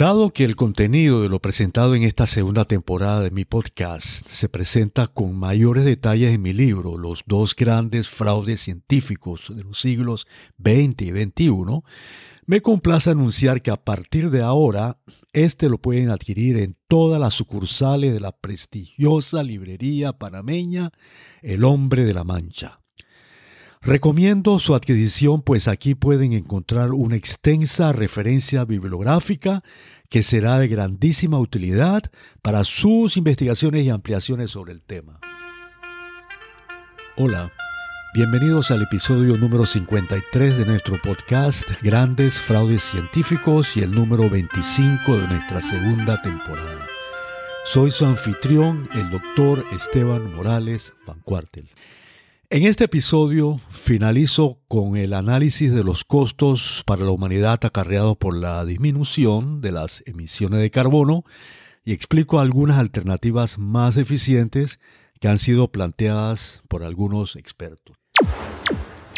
Dado que el contenido de lo presentado en esta segunda temporada de mi podcast se presenta con mayores detalles en mi libro, Los dos grandes fraudes científicos de los siglos XX y XXI, me complace anunciar que a partir de ahora, este lo pueden adquirir en todas las sucursales de la prestigiosa librería panameña El Hombre de la Mancha. Recomiendo su adquisición pues aquí pueden encontrar una extensa referencia bibliográfica que será de grandísima utilidad para sus investigaciones y ampliaciones sobre el tema. Hola, bienvenidos al episodio número 53 de nuestro podcast Grandes Fraudes Científicos y el número 25 de nuestra segunda temporada. Soy su anfitrión, el doctor Esteban Morales Van Cuartel. En este episodio finalizo con el análisis de los costos para la humanidad acarreados por la disminución de las emisiones de carbono y explico algunas alternativas más eficientes que han sido planteadas por algunos expertos.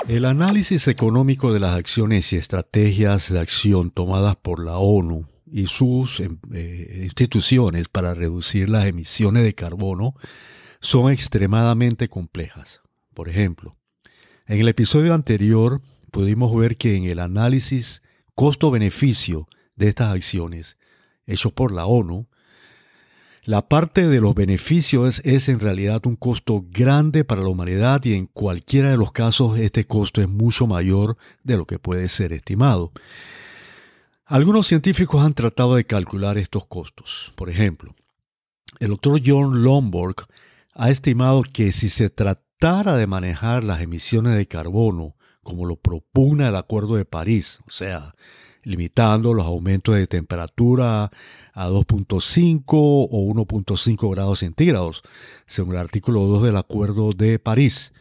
El análisis económico de las acciones y estrategias de acción tomadas por la ONU y sus em, eh, instituciones para reducir las emisiones de carbono son extremadamente complejas. Por ejemplo, en el episodio anterior pudimos ver que en el análisis costo-beneficio de estas acciones hecho por la ONU, la parte de los beneficios es, en realidad un costo grande para la humanidad y en cualquiera de los casos este costo es mucho mayor de lo que puede ser estimado. Algunos científicos han tratado de calcular estos costos. Por ejemplo, el doctor John Lomborg ha estimado que si se de manejar las emisiones de carbono como lo propugna el Acuerdo de París, o sea, limitando los aumentos de temperatura a 2.5 o 1.5 grados centígrados, según el artículo 2 del Acuerdo de París.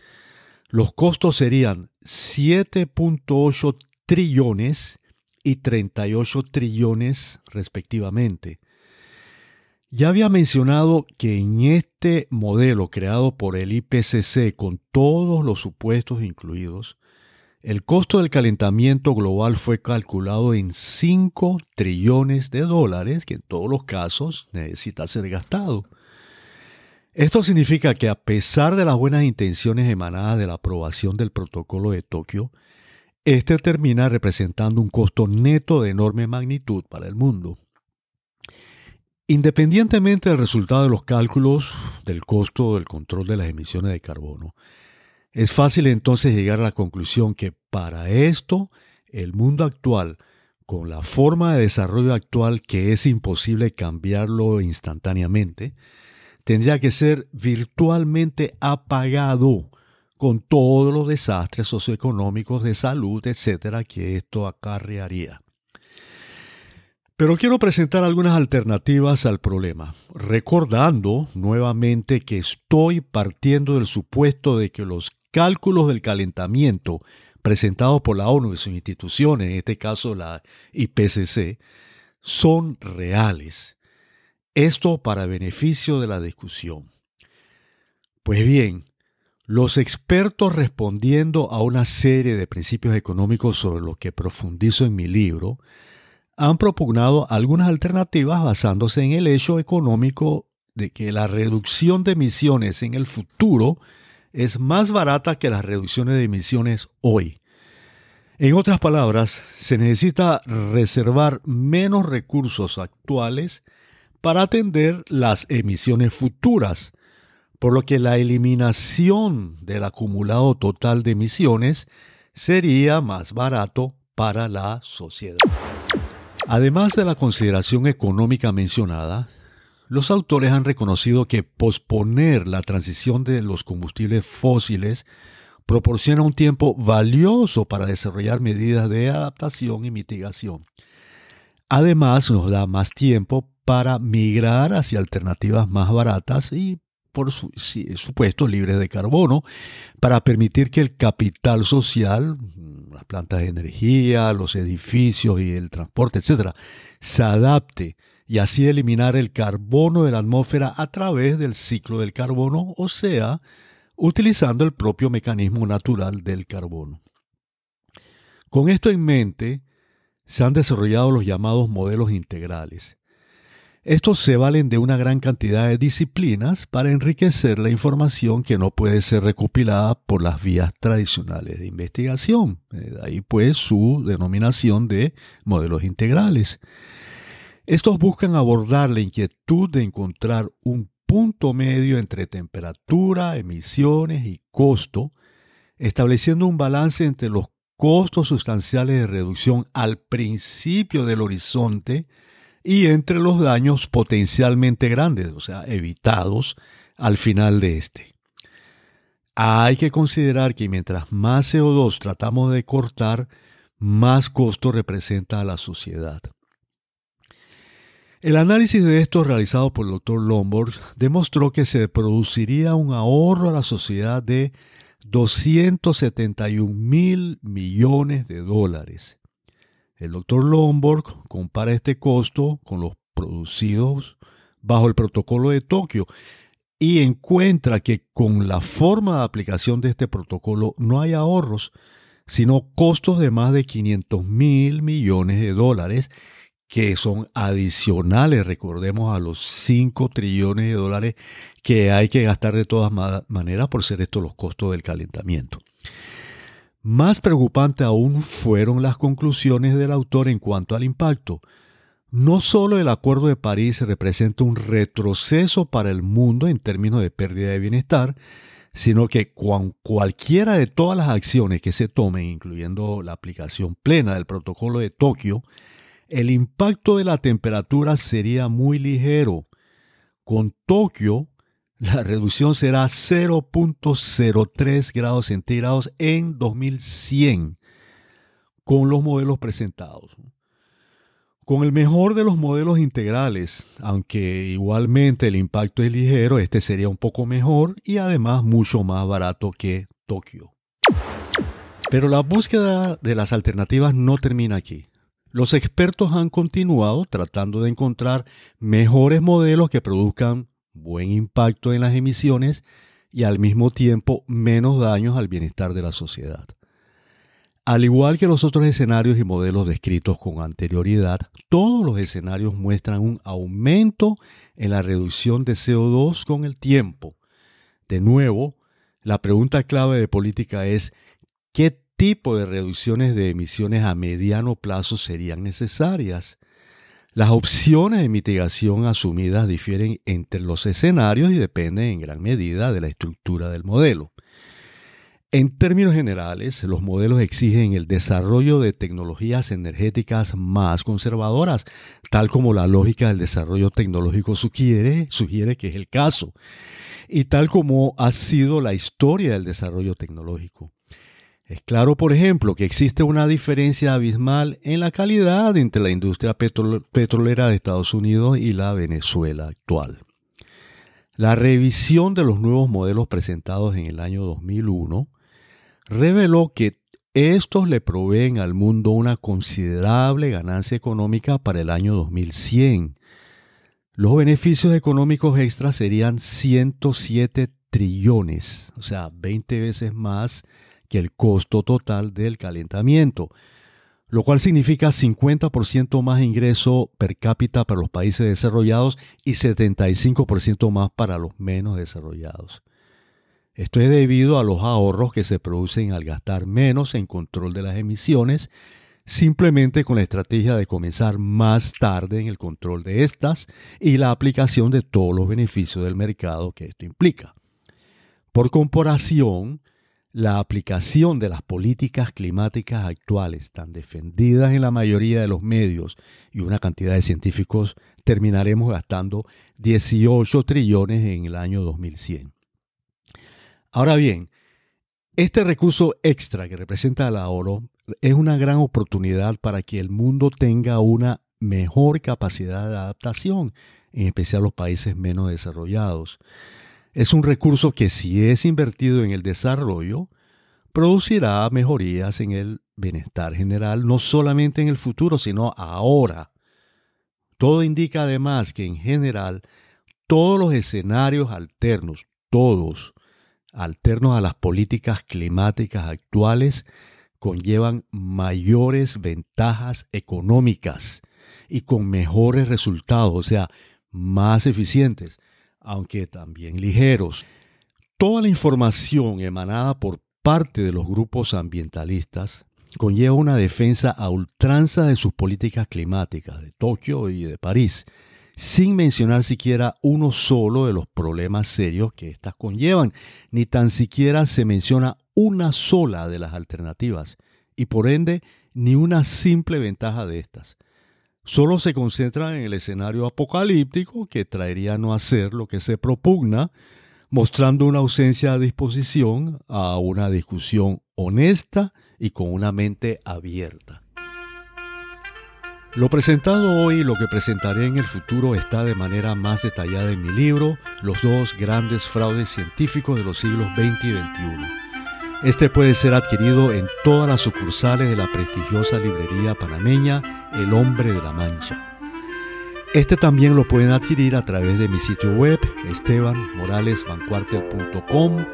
Los costos serían 7.8 trillones y 38 trillones respectivamente. Ya había mencionado que en este modelo creado por el IPCC con todos los supuestos incluidos, el costo del calentamiento global fue calculado en 5 trillones de dólares, que en todos los casos necesita ser gastado. Esto significa que a pesar de las buenas intenciones emanadas de la aprobación del protocolo de Tokio, este termina representando un costo neto de enorme magnitud para el mundo. Independientemente del resultado de los cálculos del costo del control de las emisiones de carbono, es fácil entonces llegar a la conclusión que para esto el mundo actual, con la forma de desarrollo actual que es imposible cambiarlo instantáneamente, tendría que ser virtualmente apagado con todos los desastres socioeconómicos de salud, etcétera, que esto acarrearía. Pero quiero presentar algunas alternativas al problema, recordando nuevamente que estoy partiendo del supuesto de que los cálculos del calentamiento presentados por la ONU y sus instituciones, en este caso la IPCC, son reales. Esto para beneficio de la discusión. Pues bien, los expertos respondiendo a una serie de principios económicos sobre los que profundizo en mi libro, han propugnado algunas alternativas basándose en el hecho económico de que la reducción de emisiones en el futuro es más barata que las reducciones de emisiones hoy. En otras palabras, se necesita reservar menos recursos actuales para atender las emisiones futuras, por lo que la eliminación del acumulado total de emisiones sería más barato para la sociedad. Además de la consideración económica mencionada, los autores han reconocido que posponer la transición de los combustibles fósiles proporciona un tiempo valioso para desarrollar medidas de adaptación y mitigación. Además, nos da más tiempo para migrar hacia alternativas más baratas y por supuesto, libres de carbono, para permitir que el capital social, las plantas de energía, los edificios y el transporte, etcétera, se adapte y así eliminar el carbono de la atmósfera a través del ciclo del carbono, o sea, utilizando el propio mecanismo natural del carbono. Con esto en mente, se han desarrollado los llamados modelos integrales. Estos se valen de una gran cantidad de disciplinas para enriquecer la información que no puede ser recopilada por las vías tradicionales de investigación. Eh, ahí pues su denominación de modelos integrales. Estos buscan abordar la inquietud de encontrar un punto medio entre temperatura, emisiones y costo, estableciendo un balance entre los costos sustanciales de reducción al principio del horizonte y entre los daños potencialmente grandes, o sea, evitados al final de este. Hay que considerar que mientras más CO2 tratamos de cortar, más costo representa a la sociedad. El análisis de esto realizado por el doctor Lombard demostró que se produciría un ahorro a la sociedad de 271 mil millones de dólares el doctor Lomborg compara este costo con los producidos bajo el protocolo de Tokio y encuentra que con la forma de aplicación de este protocolo no hay ahorros, sino costos de más de 500 mil millones de dólares que son adicionales, recordemos, a los 5 trillones de dólares que hay que gastar de todas maneras por ser estos los costos del calentamiento. Más preocupante aún fueron las conclusiones del autor en cuanto al impacto. No solo el Acuerdo de París representa un retroceso para el mundo en términos de pérdida de bienestar, sino que cualquiera de todas las acciones que se tomen, incluyendo la aplicación plena del protocolo de Tokio, el impacto de la temperatura sería muy ligero. Con Tokio, la reducción será 0.03 grados centígrados en 2100 con los modelos presentados. Con el mejor de los modelos integrales, aunque igualmente el impacto es ligero, este sería un poco mejor y además mucho más barato que Tokio. Pero la búsqueda de las alternativas no termina aquí. Los expertos han continuado tratando de encontrar mejores modelos que produzcan buen impacto en las emisiones y al mismo tiempo menos daños al bienestar de la sociedad. Al igual que los otros escenarios y modelos descritos con anterioridad, todos los escenarios muestran un aumento en la reducción de CO2 con el tiempo. De nuevo, la pregunta clave de política es ¿qué tipo de reducciones de emisiones a mediano plazo serían necesarias? Las opciones de mitigación asumidas difieren entre los escenarios y dependen en gran medida de la estructura del modelo. En términos generales, los modelos exigen el desarrollo de tecnologías energéticas más conservadoras, tal como la lógica del desarrollo tecnológico sugiere, sugiere que es el caso, y tal como ha sido la historia del desarrollo tecnológico. Es claro, por ejemplo, que existe una diferencia abismal en la calidad entre la industria petrolera de Estados Unidos y la Venezuela actual. La revisión de los nuevos modelos presentados en el año 2001 reveló que estos le proveen al mundo una considerable ganancia económica para el año 2100. Los beneficios económicos extras serían 107 trillones, o sea, 20 veces más que el costo total del calentamiento, lo cual significa 50% más ingreso per cápita para los países desarrollados y 75% más para los menos desarrollados. Esto es debido a los ahorros que se producen al gastar menos en control de las emisiones, simplemente con la estrategia de comenzar más tarde en el control de estas y la aplicación de todos los beneficios del mercado que esto implica. Por comparación, la aplicación de las políticas climáticas actuales, tan defendidas en la mayoría de los medios y una cantidad de científicos, terminaremos gastando 18 trillones en el año 2100. Ahora bien, este recurso extra que representa el oro es una gran oportunidad para que el mundo tenga una mejor capacidad de adaptación, en especial los países menos desarrollados. Es un recurso que si es invertido en el desarrollo, producirá mejorías en el bienestar general, no solamente en el futuro, sino ahora. Todo indica además que en general todos los escenarios alternos, todos, alternos a las políticas climáticas actuales, conllevan mayores ventajas económicas y con mejores resultados, o sea, más eficientes, aunque también ligeros. Toda la información emanada por parte de los grupos ambientalistas conlleva una defensa a ultranza de sus políticas climáticas de Tokio y de París, sin mencionar siquiera uno solo de los problemas serios que éstas conllevan, ni tan siquiera se menciona una sola de las alternativas, y por ende ni una simple ventaja de estas. Solo se concentran en el escenario apocalíptico que traería no hacer lo que se propugna, mostrando una ausencia de disposición a una discusión honesta y con una mente abierta. Lo presentado hoy y lo que presentaré en el futuro está de manera más detallada en mi libro, Los dos grandes fraudes científicos de los siglos XX y XXI. Este puede ser adquirido en todas las sucursales de la prestigiosa librería panameña El Hombre de la Mancha. Este también lo pueden adquirir a través de mi sitio web estebanmoralesvancuartel.com,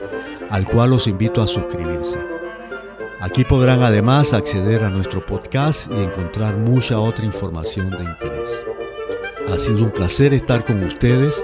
al cual los invito a suscribirse. Aquí podrán además acceder a nuestro podcast y encontrar mucha otra información de interés. Ha sido un placer estar con ustedes.